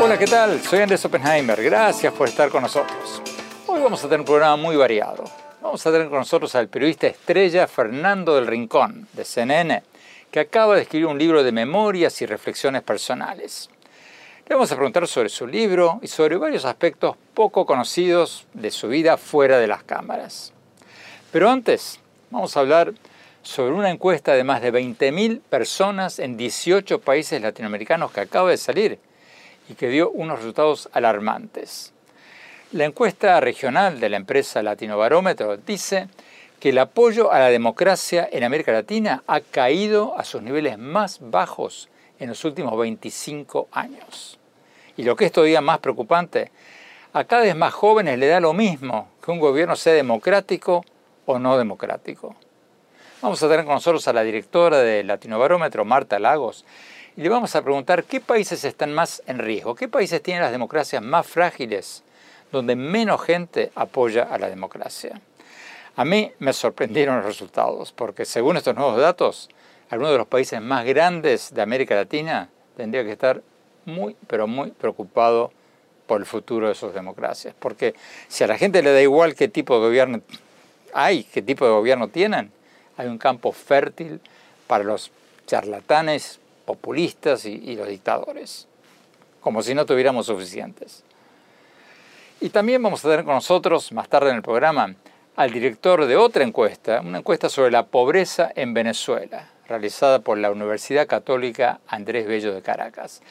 Hola, ¿qué tal? Soy Andrés Oppenheimer. Gracias por estar con nosotros. Hoy vamos a tener un programa muy variado. Vamos a tener con nosotros al periodista estrella Fernando del Rincón, de CNN, que acaba de escribir un libro de memorias y reflexiones personales. Le vamos a preguntar sobre su libro y sobre varios aspectos poco conocidos de su vida fuera de las cámaras. Pero antes, vamos a hablar sobre una encuesta de más de 20.000 personas en 18 países latinoamericanos que acaba de salir y que dio unos resultados alarmantes. La encuesta regional de la empresa Latino Barómetro dice que el apoyo a la democracia en América Latina ha caído a sus niveles más bajos en los últimos 25 años. Y lo que es todavía más preocupante, a cada vez más jóvenes le da lo mismo que un gobierno sea democrático o no democrático. Vamos a tener con nosotros a la directora de Latinobarómetro, Marta Lagos, y le vamos a preguntar qué países están más en riesgo, qué países tienen las democracias más frágiles, donde menos gente apoya a la democracia. A mí me sorprendieron los resultados, porque según estos nuevos datos, algunos de los países más grandes de América Latina tendría que estar muy, pero muy preocupado por el futuro de sus democracias. Porque si a la gente le da igual qué tipo de gobierno hay, qué tipo de gobierno tienen, hay un campo fértil para los charlatanes, populistas y, los dictadores, como si no tuviéramos suficientes. Y también vamos a tener con nosotros, más tarde en el programa, al director de otra encuesta, una encuesta sobre la pobreza en Venezuela, realizada por la Universidad Católica Andrés Bello de Caracas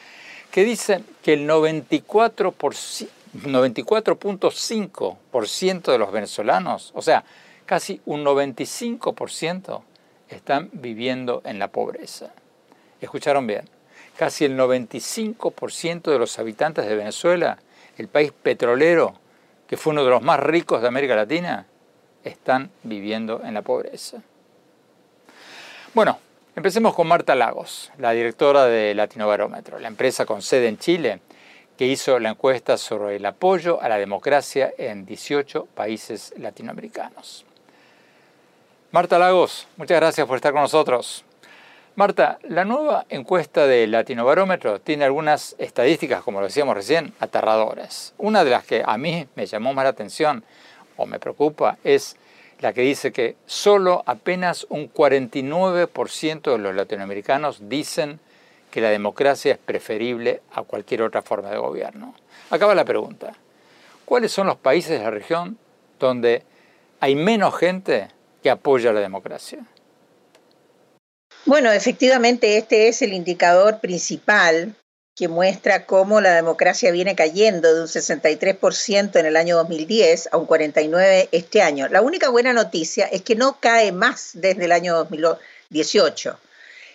que dice que el 94.5% de los venezolanos, o sea, casi un 95%, están viviendo en la pobreza. ¿Escucharon bien? Casi el 95% de los habitantes de Venezuela, el país petrolero, que fue uno de los más ricos de América Latina, están viviendo en la pobreza. Bueno, Empecemos con Marta Lagos, la directora de Latinobarómetro, la empresa con sede en Chile, que hizo la encuesta sobre el apoyo a la democracia en 18 países latinoamericanos. Marta Lagos, muchas gracias por estar con nosotros. Marta, la nueva encuesta de Latinobarómetro tiene algunas estadísticas, como lo decíamos recién, aterradoras. Una de las que a mí me llamó más la atención o me preocupa es la que dice que solo apenas un 49% de los latinoamericanos dicen que la democracia es preferible a cualquier otra forma de gobierno. Acaba la pregunta. ¿Cuáles son los países de la región donde hay menos gente que apoya la democracia? Bueno, efectivamente este es el indicador principal que muestra cómo la democracia viene cayendo de un 63% en el año 2010 a un 49% este año. La única buena noticia es que no cae más desde el año 2018.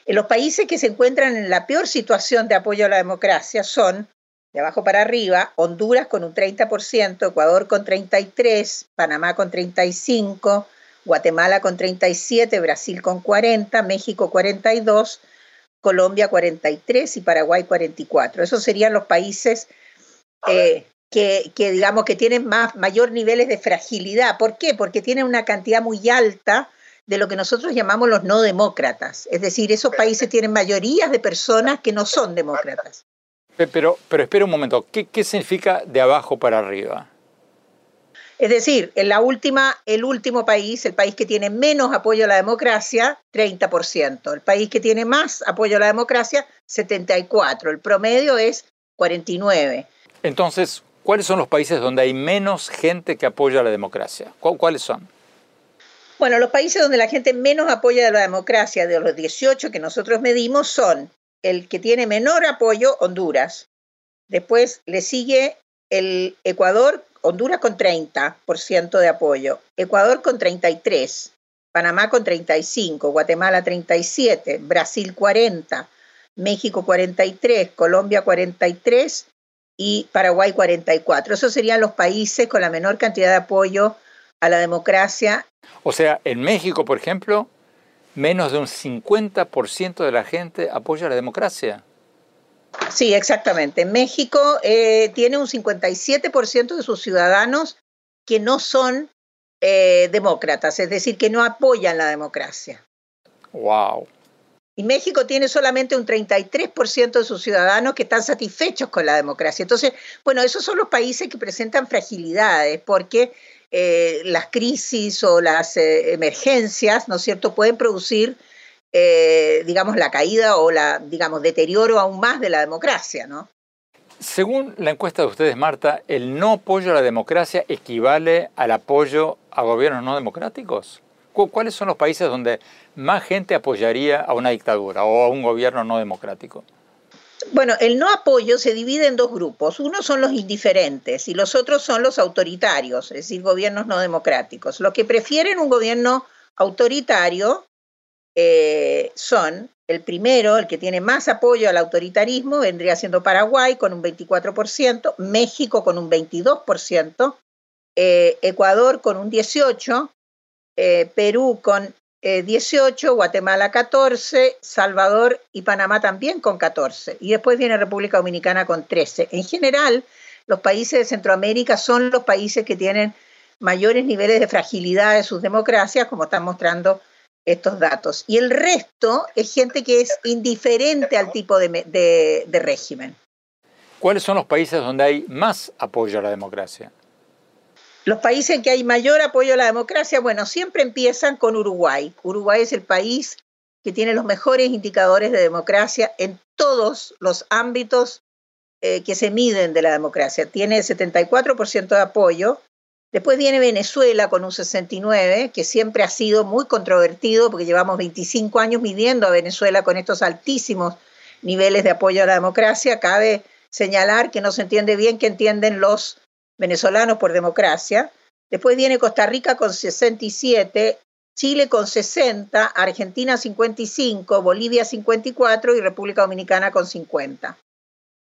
En los países que se encuentran en la peor situación de apoyo a la democracia son, de abajo para arriba, Honduras con un 30%, Ecuador con 33%, Panamá con 35%, Guatemala con 37%, Brasil con 40%, México 42%, Colombia 43 y Paraguay 44. Esos serían los países eh, que, digamos, que tienen más, mayor niveles de fragilidad. ¿Por qué? Porque tienen una cantidad muy alta de lo que nosotros llamamos los no demócratas. Es decir, esos países tienen mayorías de personas que no son demócratas. Pero, pero espera un momento, ¿qué, qué significa de abajo para arriba? Es decir, en la última, el último país, el país que tiene menos apoyo a la democracia, 30%. El país que tiene más apoyo a la democracia, 74%. El promedio es 49%. Entonces, ¿cuáles son los países donde hay menos gente que apoya a la democracia? ¿Cuáles son? Bueno, los países donde la gente menos apoya a la democracia, de los 18 que nosotros medimos, son el que tiene menor apoyo, Honduras. Después le sigue el Ecuador Honduras con 30% de apoyo, Ecuador con 33%, Panamá con 35%, Guatemala 37%, Brasil 40%, México 43%, Colombia 43% y Paraguay 44%. Esos serían los países con la menor cantidad de apoyo a la democracia. O sea, en México, por ejemplo, menos de un 50% de la gente apoya la democracia. Sí, exactamente. México eh, tiene un 57% de sus ciudadanos que no son eh, demócratas, es decir, que no apoyan la democracia. Wow. Y México tiene solamente un 33% de sus ciudadanos que están satisfechos con la democracia. Entonces, bueno, esos son los países que presentan fragilidades, porque eh, las crisis o las emergencias, ¿no es cierto?, pueden producir eh, digamos, la caída o la, digamos, deterioro aún más de la democracia, ¿no? Según la encuesta de ustedes, Marta, ¿el no apoyo a la democracia equivale al apoyo a gobiernos no democráticos? ¿Cuáles son los países donde más gente apoyaría a una dictadura o a un gobierno no democrático? Bueno, el no apoyo se divide en dos grupos. Uno son los indiferentes y los otros son los autoritarios, es decir, gobiernos no democráticos. Los que prefieren un gobierno autoritario eh, son el primero, el que tiene más apoyo al autoritarismo, vendría siendo Paraguay con un 24%, México con un 22%, eh, Ecuador con un 18%, eh, Perú con 18%, Guatemala 14%, Salvador y Panamá también con 14%, y después viene República Dominicana con 13%. En general, los países de Centroamérica son los países que tienen mayores niveles de fragilidad de sus democracias, como están mostrando estos datos. Y el resto es gente que es indiferente al tipo de, régimen. ¿Cuáles son los países donde hay más apoyo a la democracia? Los países en que hay mayor apoyo a la democracia, bueno, siempre empiezan con Uruguay. Uruguay es el país que tiene los mejores indicadores de democracia en todos los ámbitos eh, que se miden de la democracia. Tiene 74% de apoyo, Después viene Venezuela con un 69, que siempre ha sido muy controvertido porque llevamos 25 años midiendo a Venezuela con estos altísimos niveles de apoyo a la democracia. Cabe señalar que no se entiende bien qué entienden los venezolanos por democracia. Después viene Costa Rica con 67, Chile con 60, Argentina 55, Bolivia 54 y República Dominicana con 50.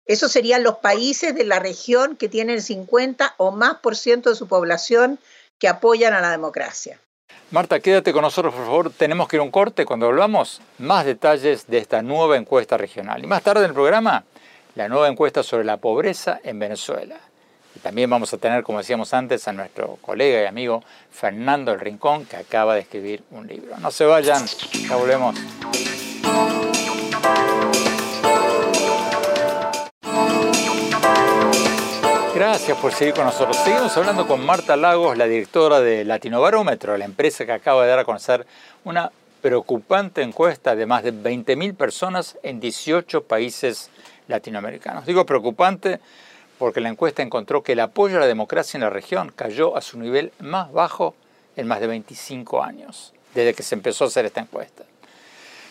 Esos serían los países de la región que tienen 50 o más por ciento de su población que apoyan a la democracia. Marta, quédate con nosotros, por favor. Tenemos que ir a un corte. Cuando volvamos, más detalles de esta nueva encuesta regional. Y más tarde en el programa, la nueva encuesta sobre la pobreza en Venezuela. Y también vamos a tener, como decíamos antes, a nuestro colega y amigo Fernando El Rincón, que acaba de escribir un libro. No se vayan, ya volvemos. Gracias por seguir con nosotros. Seguimos hablando con Marta Lagos, la directora de Latinobarómetro, la empresa que acaba de dar a conocer una preocupante encuesta de más de 20.000 personas en 18 países latinoamericanos. Digo preocupante porque la encuesta encontró que el apoyo a la democracia en la región cayó a su nivel más bajo en más de 25 años, desde que se empezó a hacer esta encuesta.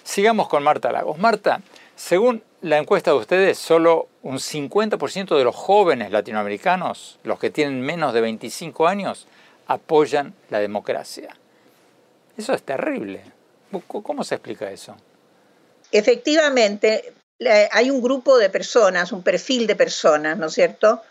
Sigamos con Marta Lagos. Marta, según la encuesta de ustedes, solo un 50% de los jóvenes latinoamericanos, los que tienen menos de 25 años, apoyan la democracia. Eso es terrible. ¿Cómo se explica eso? Efectivamente, hay un grupo de personas, un perfil de personas, ¿no es cierto?,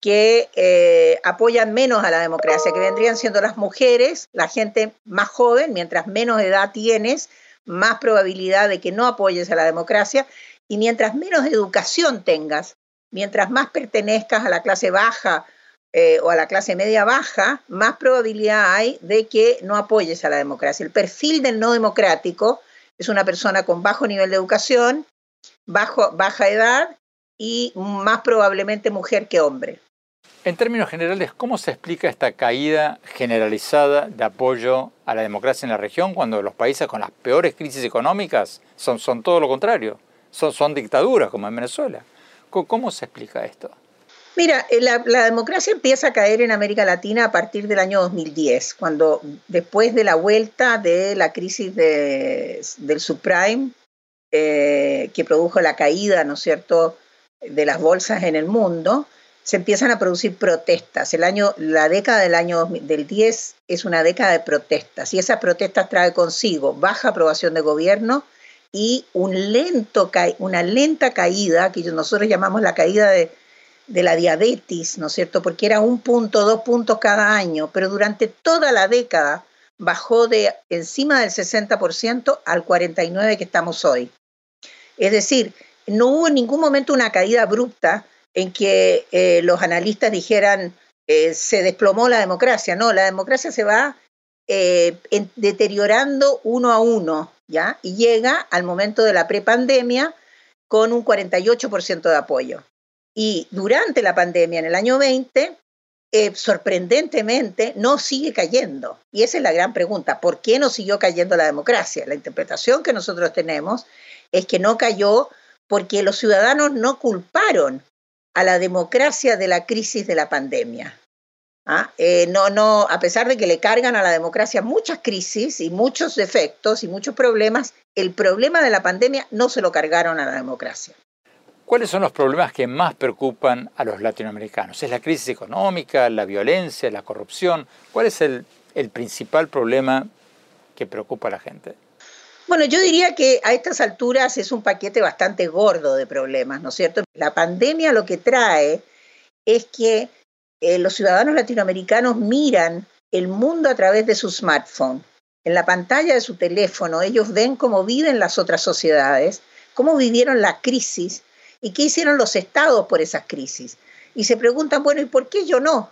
que eh, apoyan menos a la democracia, que vendrían siendo las mujeres, la gente más joven, mientras menos edad tienes, más probabilidad de que no apoyes a la democracia y mientras menos educación tengas, mientras más pertenezcas a la clase baja eh, o a la clase media baja, más probabilidad hay de que no apoyes a la democracia. El perfil del no democrático es una persona con bajo nivel de educación, bajo, baja edad y más probablemente mujer que hombre. En términos generales, ¿cómo se explica esta caída generalizada de apoyo a la democracia en la región cuando los países con las peores crisis económicas son, todo lo contrario? Son, son dictaduras como en Venezuela. ¿Cómo se explica esto? Mira, eh, la, democracia empieza a caer en América Latina a partir del año 2010, cuando después de la vuelta de la crisis del subprime, eh, que produjo la caída, ¿no es cierto?, de las bolsas en el mundo, se empiezan a producir protestas. El año, la década del año del 10 es una década de protestas y esas protestas trae consigo baja aprobación de gobierno y un lento, una lenta caída, que nosotros llamamos la caída de, de la diabetes, ¿no es cierto? Porque era un punto, dos puntos cada año, pero durante toda la década bajó de encima del 60% al 49% que estamos hoy. Es decir, no hubo en ningún momento una caída abrupta en que eh, los analistas dijeran eh, se desplomó la democracia. No, la democracia se va eh, deteriorando uno a uno, ¿ya? Y llega al momento de la prepandemia con un 48% de apoyo. Y durante la pandemia, en el año 20, sorprendentemente no sigue cayendo. Y esa es la gran pregunta, ¿por qué no siguió cayendo la democracia? La interpretación que nosotros tenemos es que no cayó porque los ciudadanos no culparon a la democracia de la crisis de la pandemia. ¿Ah? Eh, no, no, a pesar de que le cargan a la democracia muchas crisis y muchos defectos y muchos problemas, el problema de la pandemia no se lo cargaron a la democracia. ¿Cuáles son los problemas que más preocupan a los latinoamericanos? ¿Es la crisis económica, la violencia, la corrupción? ¿Cuál es el, el principal problema que preocupa a la gente? Bueno, yo diría que a estas alturas es un paquete bastante gordo de problemas, ¿no es cierto? La pandemia lo que trae es que eh, los ciudadanos latinoamericanos miran el mundo a través de su smartphone. En la pantalla de su teléfono ellos ven cómo viven las otras sociedades, cómo vivieron la crisis y qué hicieron los estados por esas crisis. Y se preguntan, bueno, ¿y por qué yo no?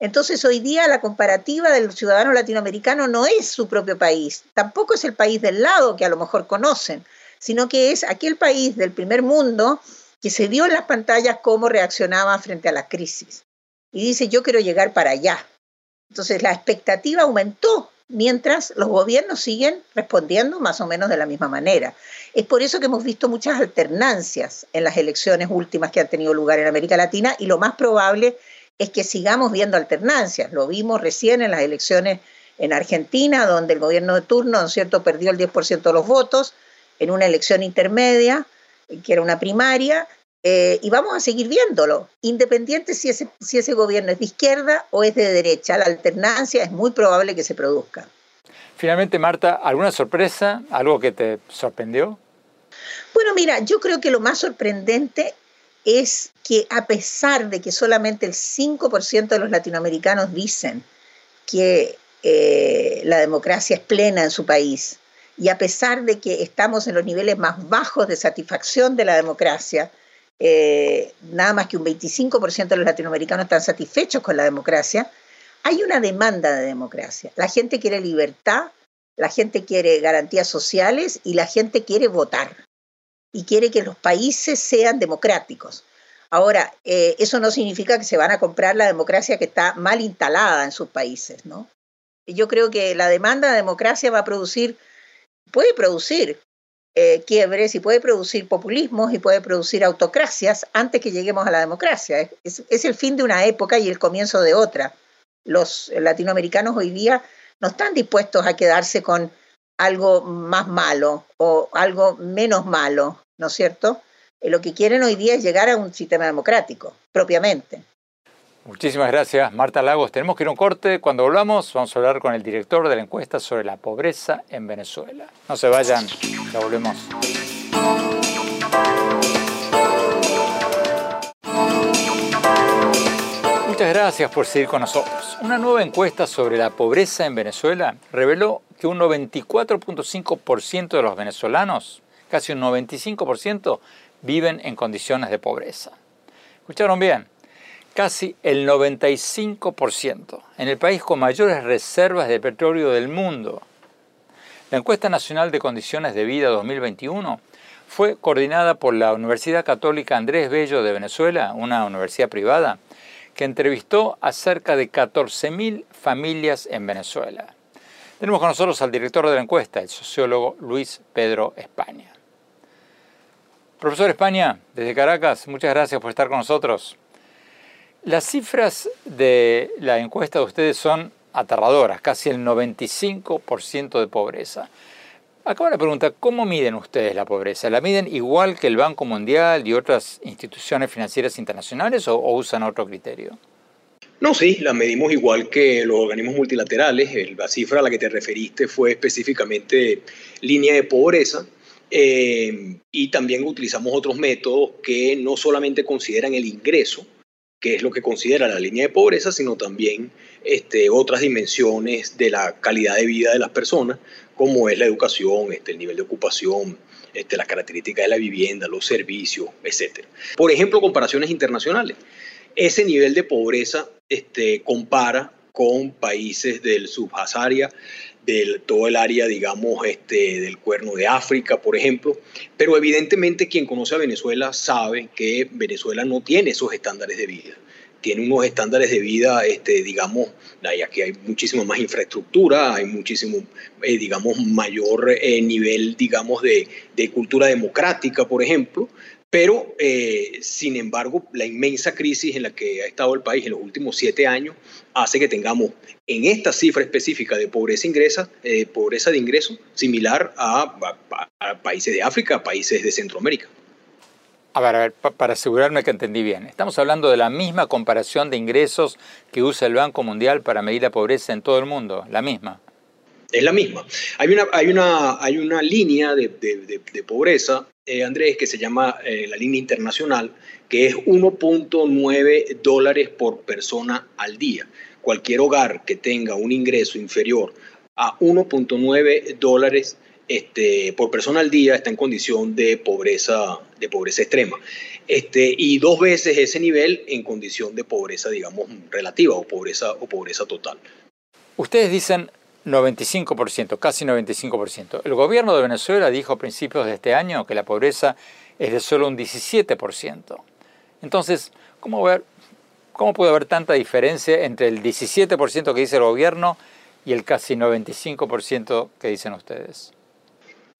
Entonces hoy día la comparativa del ciudadano latinoamericano no es su propio país, tampoco es el país del lado que a lo mejor conocen, sino que es aquel país del primer mundo que se vio en las pantallas cómo reaccionaba frente a la crisis. Y dice, yo quiero llegar para allá. Entonces la expectativa aumentó mientras los gobiernos siguen respondiendo más o menos de la misma manera. Es por eso que hemos visto muchas alternancias en las elecciones últimas que han tenido lugar en América Latina y lo más probable es que sigamos viendo alternancias. Lo vimos recién en las elecciones en Argentina, donde el gobierno de turno, ¿no es cierto?, perdió el 10% de los votos en una elección intermedia, que era una primaria, eh, y vamos a seguir viéndolo, independiente si ese, si ese gobierno es de izquierda o es de derecha. La alternancia es muy probable que se produzca. Finalmente, Marta, ¿alguna sorpresa? ¿Algo que te sorprendió? Bueno, mira, yo creo que lo más sorprendente es que a pesar de que solamente el 5% de los latinoamericanos dicen que eh, la democracia es plena en su país, y a pesar de que estamos en los niveles más bajos de satisfacción de la democracia, eh, nada más que un 25% de los latinoamericanos están satisfechos con la democracia, hay una demanda de democracia. La gente quiere libertad, la gente quiere garantías sociales y la gente quiere votar y quiere que los países sean democráticos. Ahora, eh, eso no significa que se van a comprar la democracia que está mal instalada en sus países, ¿no? Yo creo que la demanda de democracia va a producir, puede producir eh, quiebres y puede producir populismos y puede producir autocracias antes que lleguemos a la democracia. Es, es el fin de una época y el comienzo de otra. Los latinoamericanos hoy día no están dispuestos a quedarse con algo más malo o algo menos malo, ¿no es cierto? Eh, lo que quieren hoy día es llegar a un sistema democrático, propiamente. Muchísimas gracias, Marta Lagos. Tenemos que ir a un corte. Cuando volvamos, vamos a hablar con el director de la encuesta sobre la pobreza en Venezuela. No se vayan, ya volvemos. Muchas gracias por seguir con nosotros. Una nueva encuesta sobre la pobreza en Venezuela reveló que un 94.5% de los venezolanos, casi un 95%, viven en condiciones de pobreza. ¿Escucharon bien? Casi el 95% en el país con mayores reservas de petróleo del mundo. La encuesta nacional de condiciones de vida 2021 fue coordinada por la Universidad Católica Andrés Bello de Venezuela, una universidad privada, que entrevistó a cerca de 14.000 familias en Venezuela. Tenemos con nosotros al director de la encuesta, el sociólogo Luis Pedro España. Profesor España, desde Caracas, muchas gracias por estar con nosotros. Las cifras de la encuesta de ustedes son aterradoras, casi el 95% de pobreza. Acaba la pregunta, ¿cómo miden ustedes la pobreza? ¿La miden igual que el Banco Mundial y otras instituciones financieras internacionales o, usan otro criterio? No, sí, la medimos igual que los organismos multilaterales. La cifra a la que te referiste fue específicamente línea de pobreza. Eh, y también utilizamos otros métodos que no solamente consideran el ingreso, que es lo que considera la línea de pobreza, sino también este, otras dimensiones de la calidad de vida de las personas, como es la educación, este, el nivel de ocupación, este, las características de la vivienda, los servicios, etc. Por ejemplo, comparaciones internacionales. Ese nivel de pobreza este, compara con países del subsaharia, de todo el área, digamos, este, del cuerno de África, por ejemplo. Pero evidentemente quien conoce a Venezuela sabe que Venezuela no tiene esos estándares de vida tiene unos estándares de vida, este, digamos, aquí hay muchísima más infraestructura, hay muchísimo, eh, digamos, mayor eh, nivel, digamos, de, de, cultura democrática, por ejemplo, pero, eh, sin embargo, la inmensa crisis en la que ha estado el país en los últimos siete años hace que tengamos en esta cifra específica de pobreza, ingresa, pobreza de ingresos similar a, a países de África, a países de Centroamérica. A ver, a ver, para asegurarme que entendí bien, estamos hablando de la misma comparación de ingresos que usa el Banco Mundial para medir la pobreza en todo el mundo, la misma. Es la misma. Hay una, hay una, hay una línea de, pobreza, eh, Andrés, que se llama eh, la línea internacional, que es 1.9 dólares por persona al día. Cualquier hogar que tenga un ingreso inferior a 1.9 dólares este, por persona al día está en condición de pobreza, de pobreza extrema. Este, y dos veces ese nivel en condición de pobreza, digamos, relativa o pobreza, o pobreza total. Ustedes dicen 95%, casi 95%. El gobierno de Venezuela dijo a principios de este año que la pobreza es de solo un 17%. Entonces, ¿cómo, ver, cómo puede haber tanta diferencia entre el 17% que dice el gobierno y el casi 95% que dicen ustedes?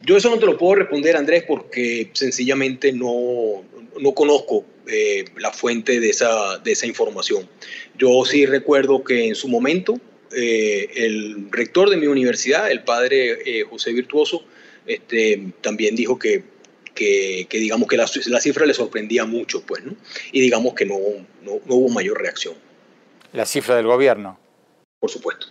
Yo eso no te lo puedo responder, Andrés, porque sencillamente no, no conozco eh, la fuente de esa, de esa información. Yo sí recuerdo que en su momento eh, el rector de mi universidad, el padre eh, José Virtuoso, este, también dijo que, que, digamos que la, la, cifra le sorprendía mucho, pues, ¿no? Y digamos que no, no, no hubo mayor reacción. ¿La cifra del gobierno? Por supuesto.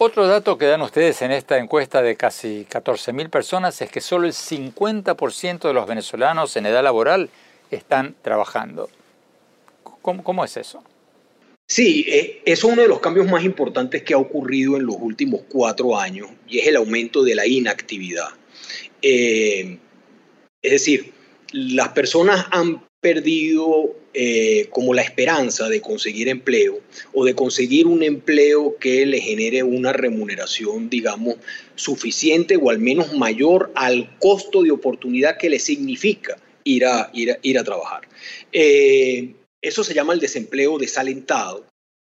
Otro dato que dan ustedes en esta encuesta de casi 14.000 personas es que solo el 50% de los venezolanos en edad laboral están trabajando. ¿Cómo, es eso? Sí, eh, es uno de los cambios más importantes que ha ocurrido en los últimos cuatro años y es el aumento de la inactividad. Eh, es decir, las personas han perdido eh, como la esperanza de conseguir empleo o de conseguir un empleo que le genere una remuneración, digamos, suficiente o al menos mayor al costo de oportunidad que le significa ir a, ir ir a trabajar. Eh, eso se llama el desempleo desalentado.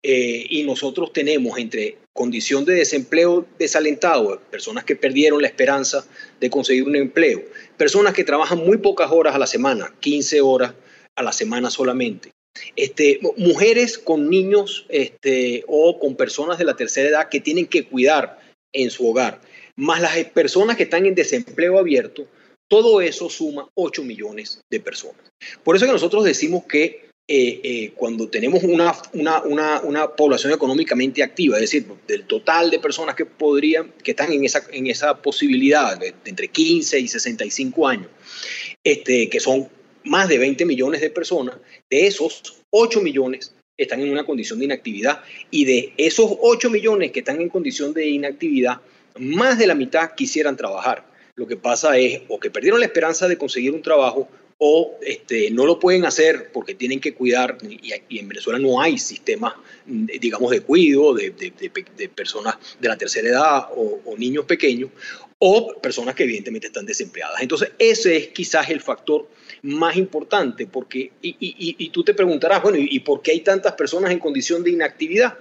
Eh, y nosotros tenemos entre condición de desempleo desalentado, personas que perdieron la esperanza de conseguir un empleo, personas que trabajan muy pocas horas a la semana, 15 horas a la semana solamente. Este, mujeres con niños este, o con personas de la tercera edad que tienen que cuidar en su hogar, más las personas que están en desempleo abierto, todo eso suma 8 millones de personas. Por eso que nosotros decimos que eh, eh, cuando tenemos una, una, una, población económicamente activa, es decir, del total de personas que podrían, que están en esa, en esa posibilidad de, entre 15 y 65 años, este, que son más de 20 millones de personas, de esos 8 millones están en una condición de inactividad y de esos 8 millones que están en condición de inactividad, más de la mitad quisieran trabajar. Lo que pasa es o que perdieron la esperanza de conseguir un trabajo o este, no lo pueden hacer porque tienen que cuidar, y, en Venezuela no hay sistemas, digamos, de cuidado de, personas de la tercera edad o, niños pequeños, o personas que evidentemente están desempleadas. Entonces, ese es quizás el factor más importante, porque, y tú te preguntarás, bueno, ¿y por qué hay tantas personas en condición de inactividad?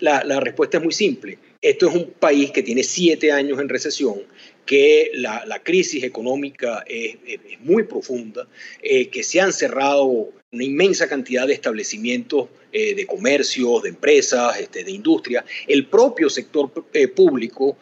La, respuesta es muy simple. Esto es un país que tiene siete años en recesión, que la, crisis económica es, muy profunda, eh, que se han cerrado una inmensa cantidad de establecimientos eh, de comercios, de empresas, este, de industria. El propio sector eh, público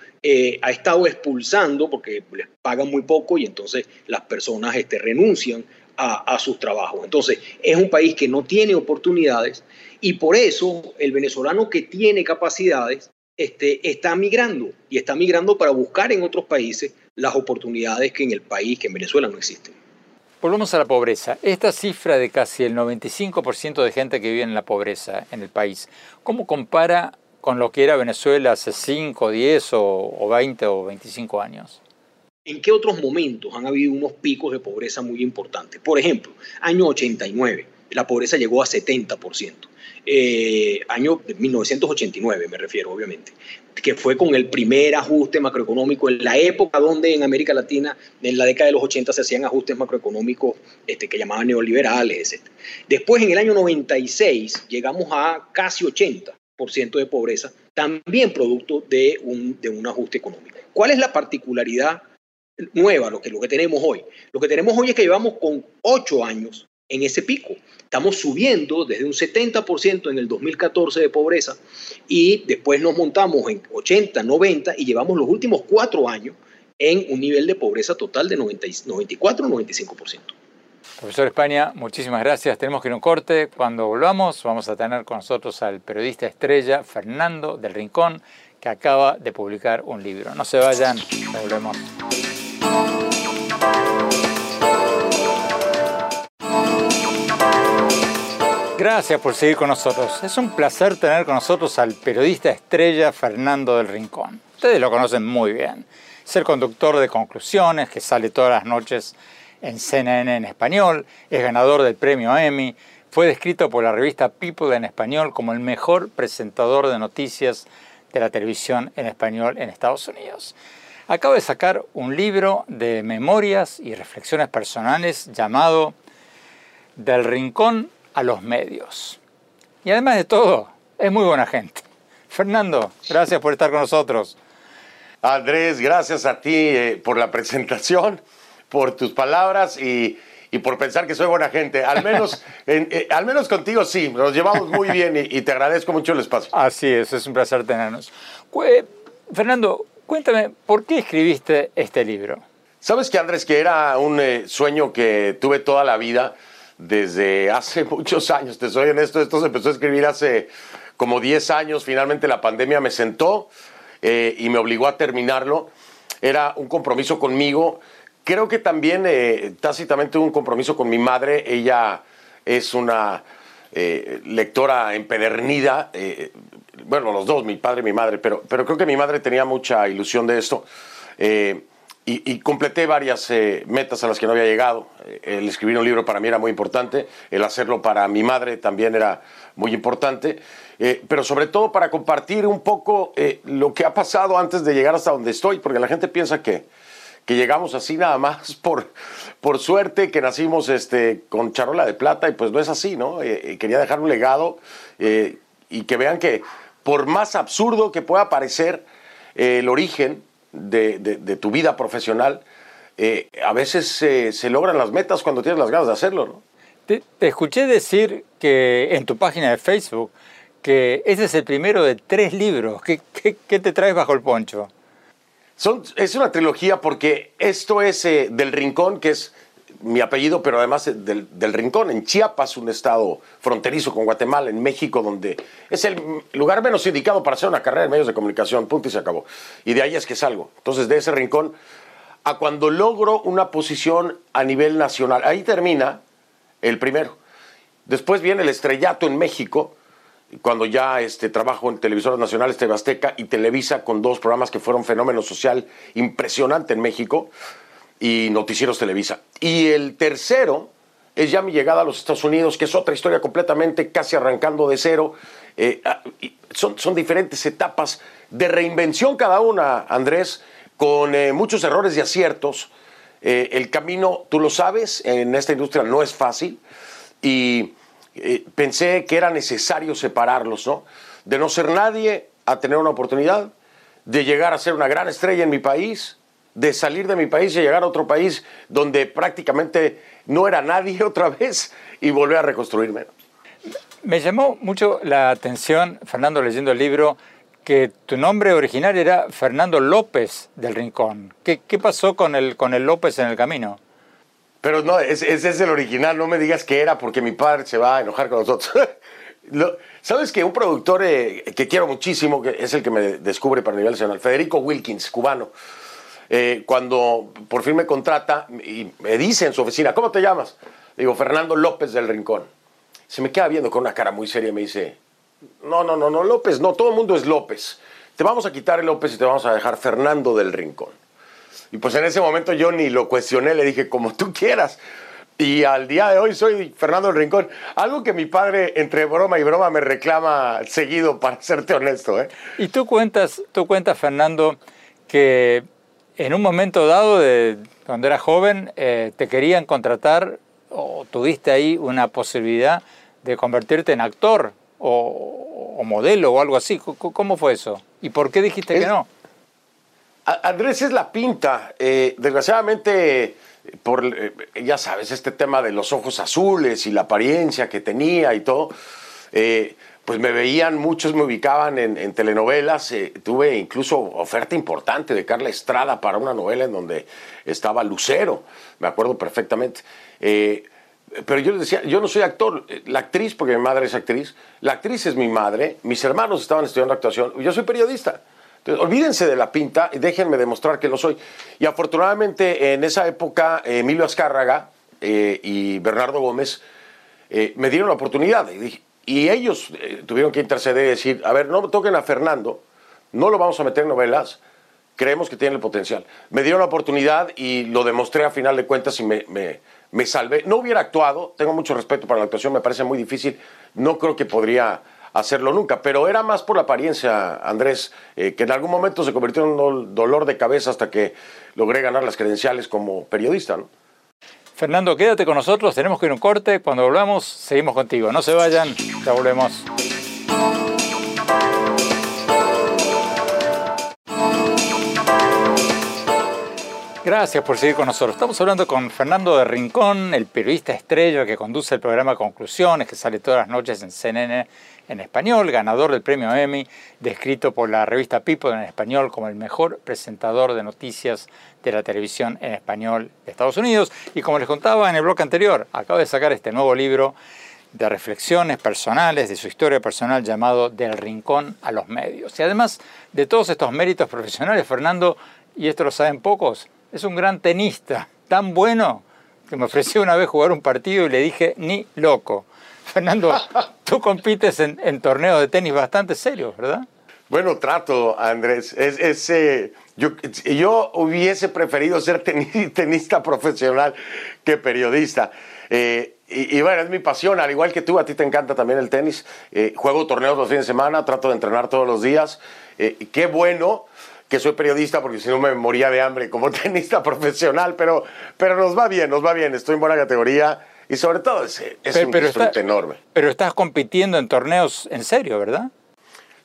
ha estado expulsando porque les pagan muy poco y entonces las personas este, renuncian a, sus trabajos. Entonces, es un país que no tiene oportunidades y por eso el venezolano que tiene capacidades este, está migrando y está migrando para buscar en otros países las oportunidades que en el país, que en Venezuela no existen. Volvemos a la pobreza. Esta cifra de casi el 95% de gente que vive en la pobreza en el país, ¿cómo compara con lo que era Venezuela hace 5, 10 o, o 20 o 25 años? ¿En qué otros momentos han habido unos picos de pobreza muy importantes? Por ejemplo, año 89, la pobreza llegó a 70%. Eh, año 1989 me refiero, obviamente, que fue con el primer ajuste macroeconómico en la época donde en América Latina, en la década de los 80, se hacían ajustes macroeconómicos este, que llamaban neoliberales, etc. Después, en el año 96, llegamos a casi 80% de pobreza, también producto de un, de un ajuste económico. ¿Cuál es la particularidad nueva, lo que, lo que tenemos hoy. Lo que tenemos hoy es que llevamos con ocho años en ese pico. Estamos subiendo desde un 70% en el 2014 de pobreza y después nos montamos en 80, 90 y llevamos los últimos cuatro años en un nivel de pobreza total de 90, 94, 95%. Profesor España, muchísimas gracias. Tenemos que ir a un corte. Cuando volvamos vamos a tener con nosotros al periodista estrella Fernando del Rincón, que acaba de publicar un libro. No se vayan, volvemos. Gracias por seguir con nosotros. Es un placer tener con nosotros al periodista estrella Fernando del Rincón. Ustedes lo conocen muy bien. Es el conductor de Conclusiones, que sale todas las noches en CNN en español, es ganador del premio Emmy, fue descrito por la revista People en español como el mejor presentador de noticias de la televisión en español en Estados Unidos. Acabo de sacar un libro de memorias y reflexiones personales llamado Del Rincón a los Medios. Y además de todo, es muy buena gente. Fernando, gracias por estar con nosotros. Andrés, gracias a ti eh, por la presentación, por tus palabras y, por pensar que soy buena gente. Al menos, eh, al menos contigo sí, nos llevamos muy bien y, y, te agradezco mucho el espacio. Así es, es un placer tenernos. Fernando, Cuéntame, ¿por qué escribiste este libro? Sabes que Andrés, que era un eh, sueño que tuve toda la vida, desde hace muchos años, te soy honesto, esto se empezó a escribir hace como 10 años, finalmente la pandemia me sentó eh, y me obligó a terminarlo. Era un compromiso conmigo, creo que también eh, tácitamente un compromiso con mi madre, ella es una lectora empedernida, bueno, los dos, mi padre y mi madre, pero, pero creo que mi madre tenía mucha ilusión de esto. Eh, y, completé varias eh, metas a las que no había llegado. Eh, el escribir un libro para mí era muy importante, el hacerlo para mi madre también era muy importante, pero sobre todo para compartir un poco lo que ha pasado antes de llegar hasta donde estoy, porque la gente piensa que, que llegamos así nada más por, por suerte, que nacimos este, con charola de plata y pues no es así, ¿no? quería dejar un legado y que vean que por más absurdo que pueda parecer eh, el origen de, tu vida profesional, eh, a veces se logran las metas cuando tienes las ganas de hacerlo. ¿no? Te, escuché decir que en tu página de Facebook que ese es el primero de tres libros. ¿Qué, qué, te traes bajo el poncho? Son, es una trilogía porque esto es eh, del Rincón, que es mi apellido, pero además del, Rincón, en Chiapas, un estado fronterizo con Guatemala, en México, donde es el lugar menos indicado para hacer una carrera en medios de comunicación, punto y se acabó. Y de ahí es que salgo. Entonces, de ese Rincón a cuando logro una posición a nivel nacional, ahí termina el primero. Después viene el estrellato en México, cuando ya este, trabajo en televisoras nacionales, TV y Televisa, con dos programas que fueron fenómeno social impresionante en México y Noticieros Televisa. Y el tercero es ya mi llegada a los Estados Unidos, que es otra historia completamente casi arrancando de cero. Eh, ah, son, son diferentes etapas de reinvención cada una, Andrés, con eh, muchos errores y aciertos. Eh, el camino, tú lo sabes, en esta industria no es fácil y pensé que era necesario separarlos, ¿no? de no ser nadie a tener una oportunidad, de llegar a ser una gran estrella en mi país, de salir de mi país y llegar a otro país donde prácticamente no era nadie otra vez y volver a reconstruirme. Me llamó mucho la atención, Fernando, leyendo el libro, que tu nombre original era Fernando López del Rincón. ¿Qué, pasó con el, con el López en el camino? Pero no, ese, es el original, no me digas que era porque mi padre se va a enojar con nosotros. Sabes que un productor eh, que quiero muchísimo, que es el que me descubre para nivel nacional, Federico Wilkins, cubano, eh, cuando por fin me contrata y me dice en su oficina, ¿cómo te llamas? Digo, Fernando López del Rincón. Se me queda viendo con una cara muy seria y me dice, no, no, no, no, López, no, todo el mundo es López. Te vamos a quitar el López y te vamos a dejar Fernando del Rincón. Y pues en ese momento yo ni lo cuestioné, le dije, como tú quieras. Y al día de hoy soy Fernando del Rincón. Algo que mi padre, entre broma y broma, me reclama seguido, para serte honesto. ¿eh? Y tú cuentas, tú cuentas, Fernando, que en un momento dado, de, cuando eras joven, eh, te querían contratar o tuviste ahí una posibilidad de convertirte en actor o, modelo o algo así. ¿Cómo fue eso? ¿Y por qué dijiste que no? Andrés es la pinta. Eh, desgraciadamente, por, eh, ya sabes, este tema de los ojos azules y la apariencia que tenía y todo, eh, pues me veían, muchos me ubicaban en, telenovelas. tuve incluso oferta importante de Carla Estrada para una novela en donde estaba Lucero, me acuerdo perfectamente pero yo les decía, yo no soy actor, la actriz, porque mi madre es actriz, la actriz es mi madre, mis hermanos estaban estudiando actuación, yo soy periodista. Entonces, olvídense de la pinta y déjenme demostrar que lo soy. Y afortunadamente en esa época Emilio Azcárraga eh, y Bernardo Gómez eh, me dieron la oportunidad y, y ellos eh, tuvieron que interceder y decir, a ver, no toquen a Fernando, no lo vamos a meter en novelas, creemos que tiene el potencial. Me dieron la oportunidad y lo demostré a final de cuentas y me me salvé. No hubiera actuado, tengo mucho respeto para la actuación, me parece muy difícil, no creo que podría hacerlo nunca, pero era más por la apariencia, Andrés, eh, que en algún momento se convirtió en un dolor de cabeza hasta que logré ganar las credenciales como periodista. Fernando, quédate con nosotros, tenemos que ir a un corte, cuando volvamos seguimos contigo, no se vayan, ya volvemos. Gracias por seguir con nosotros. Estamos hablando con Fernando de Rincón, el periodista estrella que conduce el programa Conclusiones, que sale todas las noches en CNN en español, ganador del premio Emmy, descrito por la revista People en español como el mejor presentador de noticias de la televisión en español de Estados Unidos. Y como les contaba en el blog anterior, acaba de sacar este nuevo libro de reflexiones personales, de su historia personal llamado Del Rincón a los Medios. Y además de todos estos méritos profesionales, Fernando, y esto lo saben pocos, es un gran tenista, tan bueno que me ofreció una vez jugar un partido y le dije, ni loco. Fernando, tú compites en, torneos de tenis bastante serios, ¿verdad? Bueno, trato, Andrés. Es, eh, yo, yo, hubiese preferido ser tenista profesional que periodista. Eh, y, bueno, es mi pasión, al igual que tú, a ti te encanta también el tenis. Eh, juego torneos los fines de semana, trato de entrenar todos los días. qué bueno que soy periodista porque si no me moría de hambre como tenista profesional, pero, pero nos va bien, nos va bien, estoy en buena categoría y sobre todo es, es un disfrute enorme. Pero estás compitiendo en torneos en serio, ¿verdad?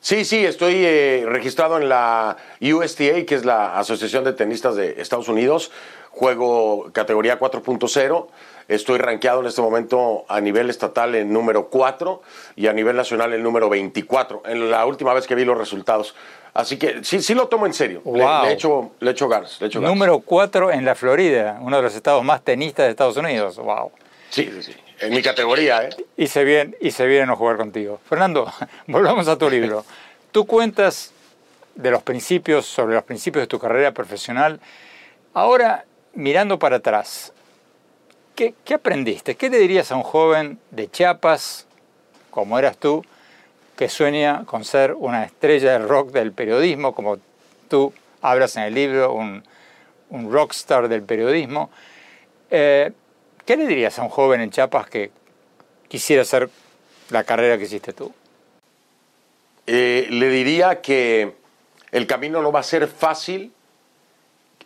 Sí, sí, estoy eh, registrado en la USTA, que es la Asociación de Tenistas de Estados Unidos. Juego categoría 4.0. Estoy rankeado en este momento a nivel estatal en número 4 y a nivel nacional en número 24. En la última vez que vi los resultados. Así que sí, sí lo tomo en serio. Le, he hecho, le echo ganas. Número 4 en la Florida, uno de los estados más tenistas de Estados Unidos. Wow. Sí, sí, sí. En mi categoría, ¿eh? Y se viene, y se a jugar contigo. Fernando, volvamos a tu libro. Tú cuentas de los principios, sobre los principios de tu carrera profesional. Ahora, mirando para atrás, ¿qué, qué aprendiste? ¿Qué le dirías a un joven de Chiapas, como eras tú, que sueña con ser una estrella del rock del periodismo, como tú hablas en el libro, un, un rockstar del periodismo. Eh, ¿Qué le dirías a un joven en Chiapas que quisiera hacer la carrera que hiciste tú? Eh, le diría que el camino no va a ser fácil,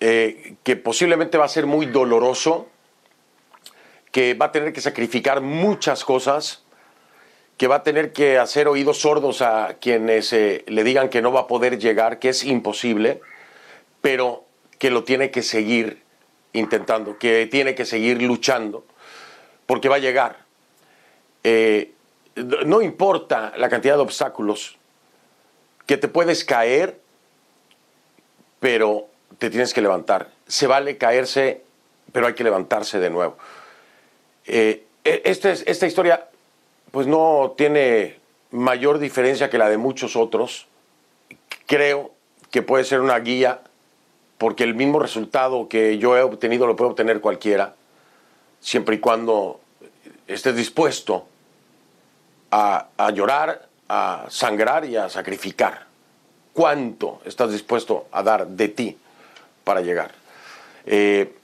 eh, que posiblemente va a ser muy doloroso, que va a tener que sacrificar muchas cosas, que va a tener que hacer oídos sordos a quienes eh, le digan que no va a poder llegar, que es imposible, pero que lo tiene que seguir intentando, que tiene que seguir luchando, porque va a llegar. Eh, no importa la cantidad de obstáculos, que te puedes caer, pero te tienes que levantar. Se vale caerse, pero hay que levantarse de nuevo. Eh, e, esta, esta historia pues no tiene mayor diferencia que la de muchos otros. Creo que puede ser una guía porque el mismo resultado que yo he obtenido lo puede obtener cualquiera, siempre y cuando estés dispuesto a, llorar, a sangrar y a sacrificar. ¿Cuánto estás dispuesto a dar de ti para llegar? Eh,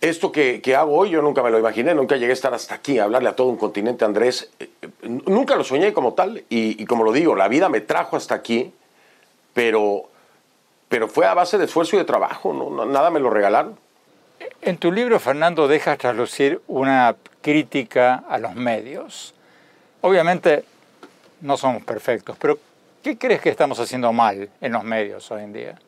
esto que, hago hoy yo nunca me lo imaginé, nunca llegué a estar hasta aquí, a hablarle a todo un continente, Andrés. Eh, nunca lo soñé como tal y, como lo digo, la vida me trajo hasta aquí, pero, pero fue a base de esfuerzo y de trabajo, ¿no? nada me lo regalaron. En tu libro, Fernando, dejas traslucir una crítica a los medios. Obviamente no somos perfectos, pero ¿qué crees que estamos haciendo mal en los medios hoy en día?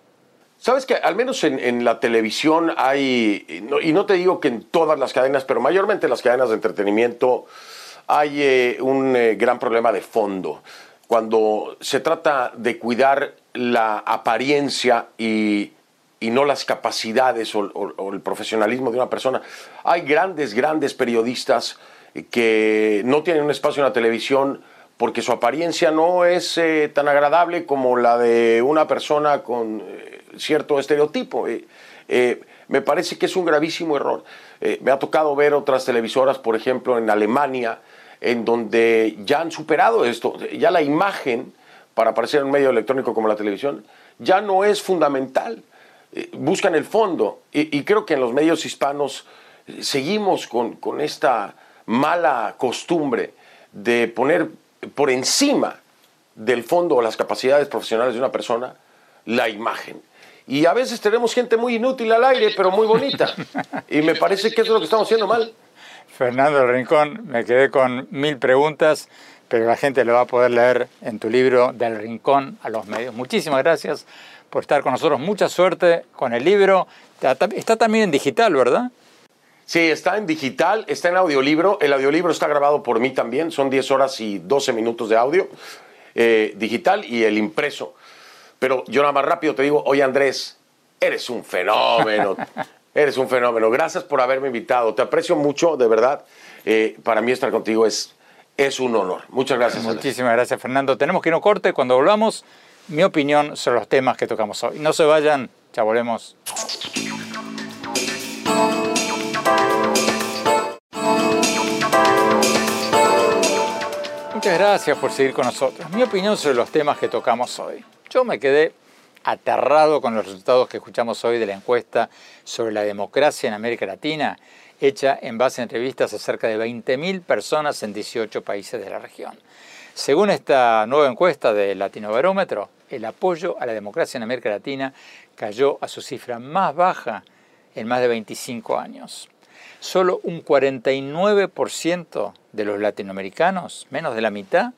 Sabes que al menos en, la televisión hay, y no te digo que en todas las cadenas, pero mayormente en las cadenas de entretenimiento hay eh, un eh, gran problema de fondo. Cuando se trata de cuidar la apariencia y, no las capacidades o, el profesionalismo de una persona, hay grandes, grandes periodistas que no tienen un espacio en la televisión porque su apariencia no es eh, tan agradable como la de una persona con cierto estereotipo. Eh, eh, me parece que es un gravísimo error. Eh, me ha tocado ver otras televisoras, por ejemplo, en Alemania, en donde ya han superado esto. Ya la imagen, para aparecer en un medio electrónico como la televisión, ya no es fundamental. buscan el fondo. Y, creo que en los medios hispanos seguimos con, con esta mala costumbre de poner por encima del fondo o las capacidades profesionales de una persona la imagen. Y a veces tenemos gente muy inútil al aire, pero muy bonita. Y me parece que eso es lo que estamos haciendo mal. Fernando Rincón, me quedé con mil preguntas, pero la gente lo va a poder leer en tu libro Del Rincón a los Medios. Muchísimas gracias por estar con nosotros. Mucha suerte con el libro. Está también en digital, ¿verdad? Sí, está en digital, está en audiolibro. El audiolibro está grabado por mí también. Son 10 horas y 12 minutos de audio eh, digital y el impreso. Pero yo nada más rápido te digo, oye Andrés, eres un fenómeno. eres un fenómeno. Gracias por haberme invitado. Te aprecio mucho, de verdad. Eh, para mí estar contigo es, es un honor. Muchas gracias. Muchísimas gracias, Fernando. Tenemos que ir a corte. Cuando volvamos, mi opinión sobre los temas que tocamos hoy. No se vayan, ya volvemos. Muchas gracias por seguir con nosotros. Mi opinión sobre los temas que tocamos hoy. Yo me quedé aterrado con los resultados que escuchamos hoy de la encuesta sobre la democracia en América Latina, hecha en base a entrevistas a cerca de 20.000 personas en 18 países de la región. Según esta nueva encuesta de Latinobarómetro, el apoyo a la democracia en América Latina cayó a su cifra más baja en más de 25 años. Solo un 49% de los latinoamericanos, menos de la mitad,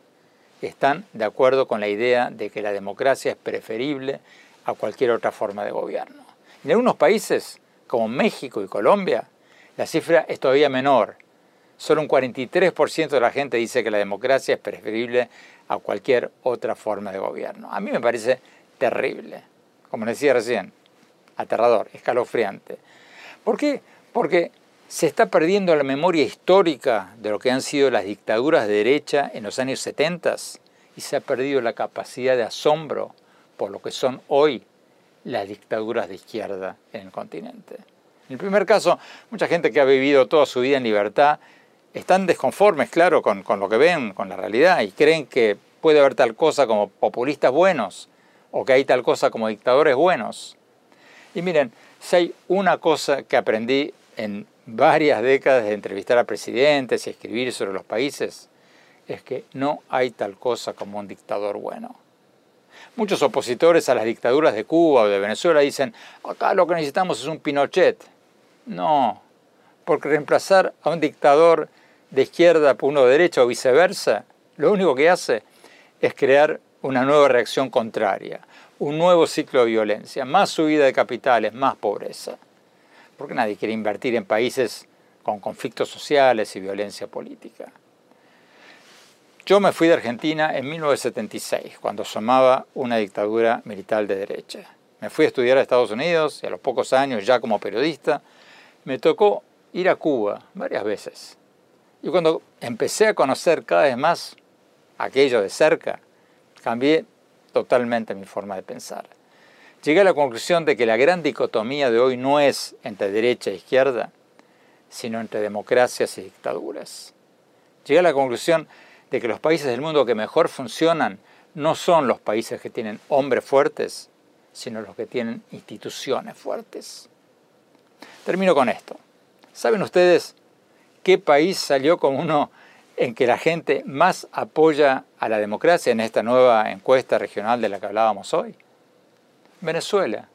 están de acuerdo con la idea de que la democracia es preferible a cualquier otra forma de gobierno. En algunos países, como México y Colombia, la cifra es todavía menor. Solo un 43% de la gente dice que la democracia es preferible a cualquier otra forma de gobierno. A mí me parece terrible, como decía recién, aterrador, escalofriante. ¿Por qué? Porque se está perdiendo la memoria histórica de lo que han sido las dictaduras de derecha en los años 70 y se ha perdido la capacidad de asombro por lo que son hoy las dictaduras de izquierda en el continente. En el primer caso, mucha gente que ha vivido toda su vida en libertad están desconformes, claro, con, con lo que ven, con la realidad, y creen que puede haber tal cosa como populistas buenos o que hay tal cosa como dictadores buenos. Y miren, si hay una cosa que aprendí en varias décadas de entrevistar a presidentes y escribir sobre los países, es que no hay tal cosa como un dictador bueno. Muchos opositores a las dictaduras de Cuba o de Venezuela dicen, acá lo que necesitamos es un Pinochet. No, porque reemplazar a un dictador de izquierda por uno de derecha o viceversa, lo único que hace es crear una nueva reacción contraria, un nuevo ciclo de violencia, más subida de capitales, más pobreza. Porque nadie quiere invertir en países con conflictos sociales y violencia política. Yo me fui de Argentina en 1976, cuando asomaba una dictadura militar de derecha. Me fui a estudiar a Estados Unidos y a los pocos años, ya como periodista, me tocó ir a Cuba varias veces. Y cuando empecé a conocer cada vez más aquello de cerca, cambié totalmente mi forma de pensar. Llegué a la conclusión de que la gran dicotomía de hoy no es entre derecha e izquierda, sino entre democracias y dictaduras. Llegué a la conclusión de que los países del mundo que mejor funcionan no son los países que tienen hombres fuertes, sino los que tienen instituciones fuertes. Termino con esto. ¿Saben ustedes qué país salió como uno en que la gente más apoya a la democracia en esta nueva encuesta regional de la que hablábamos hoy? Venezuela.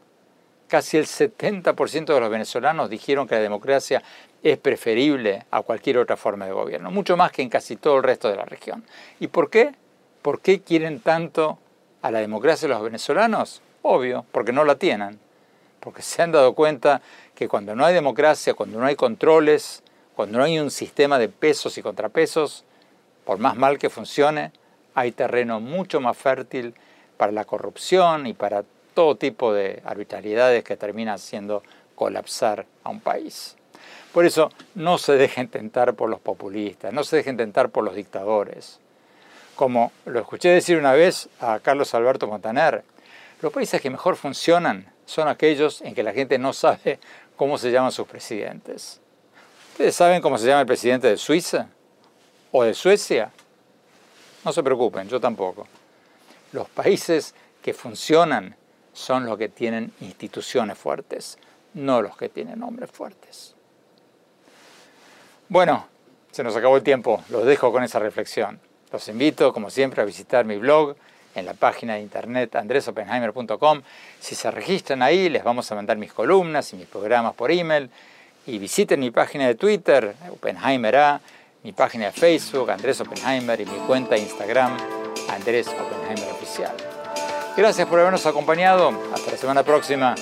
Casi el 70% de los venezolanos dijeron que la democracia es preferible a cualquier otra forma de gobierno, mucho más que en casi todo el resto de la región. ¿Y por qué? ¿Por qué quieren tanto a la democracia los venezolanos? Obvio, porque no la tienen, porque se han dado cuenta que cuando no hay democracia, cuando no hay controles, cuando no hay un sistema de pesos y contrapesos, por más mal que funcione, hay terreno mucho más fértil para la corrupción y para todo tipo de arbitrariedades que terminan haciendo colapsar a un país. Por eso no se dejen tentar por los populistas, no se dejen tentar por los dictadores. Como lo escuché decir una vez a Carlos Alberto Montaner, los países que mejor funcionan son aquellos en que la gente no sabe cómo se llaman sus presidentes. ¿Ustedes saben cómo se llama el presidente de Suiza? ¿O de Suecia? No se preocupen, yo tampoco. Los países que funcionan son los que tienen instituciones fuertes, no los que tienen hombres fuertes. Bueno, se nos acabó el tiempo, los dejo con esa reflexión. Los invito, como siempre, a visitar mi blog en la página de internet andresopenheimer.com. Si se registran ahí, les vamos a mandar mis columnas y mis programas por email. Y visiten mi página de Twitter, Oppenheimer A, mi página de Facebook, Andrés Oppenheimer, y mi cuenta de Instagram, Andrés Oppenheimer Oficial. Gracias por habernos acompañado. Hasta la semana próxima.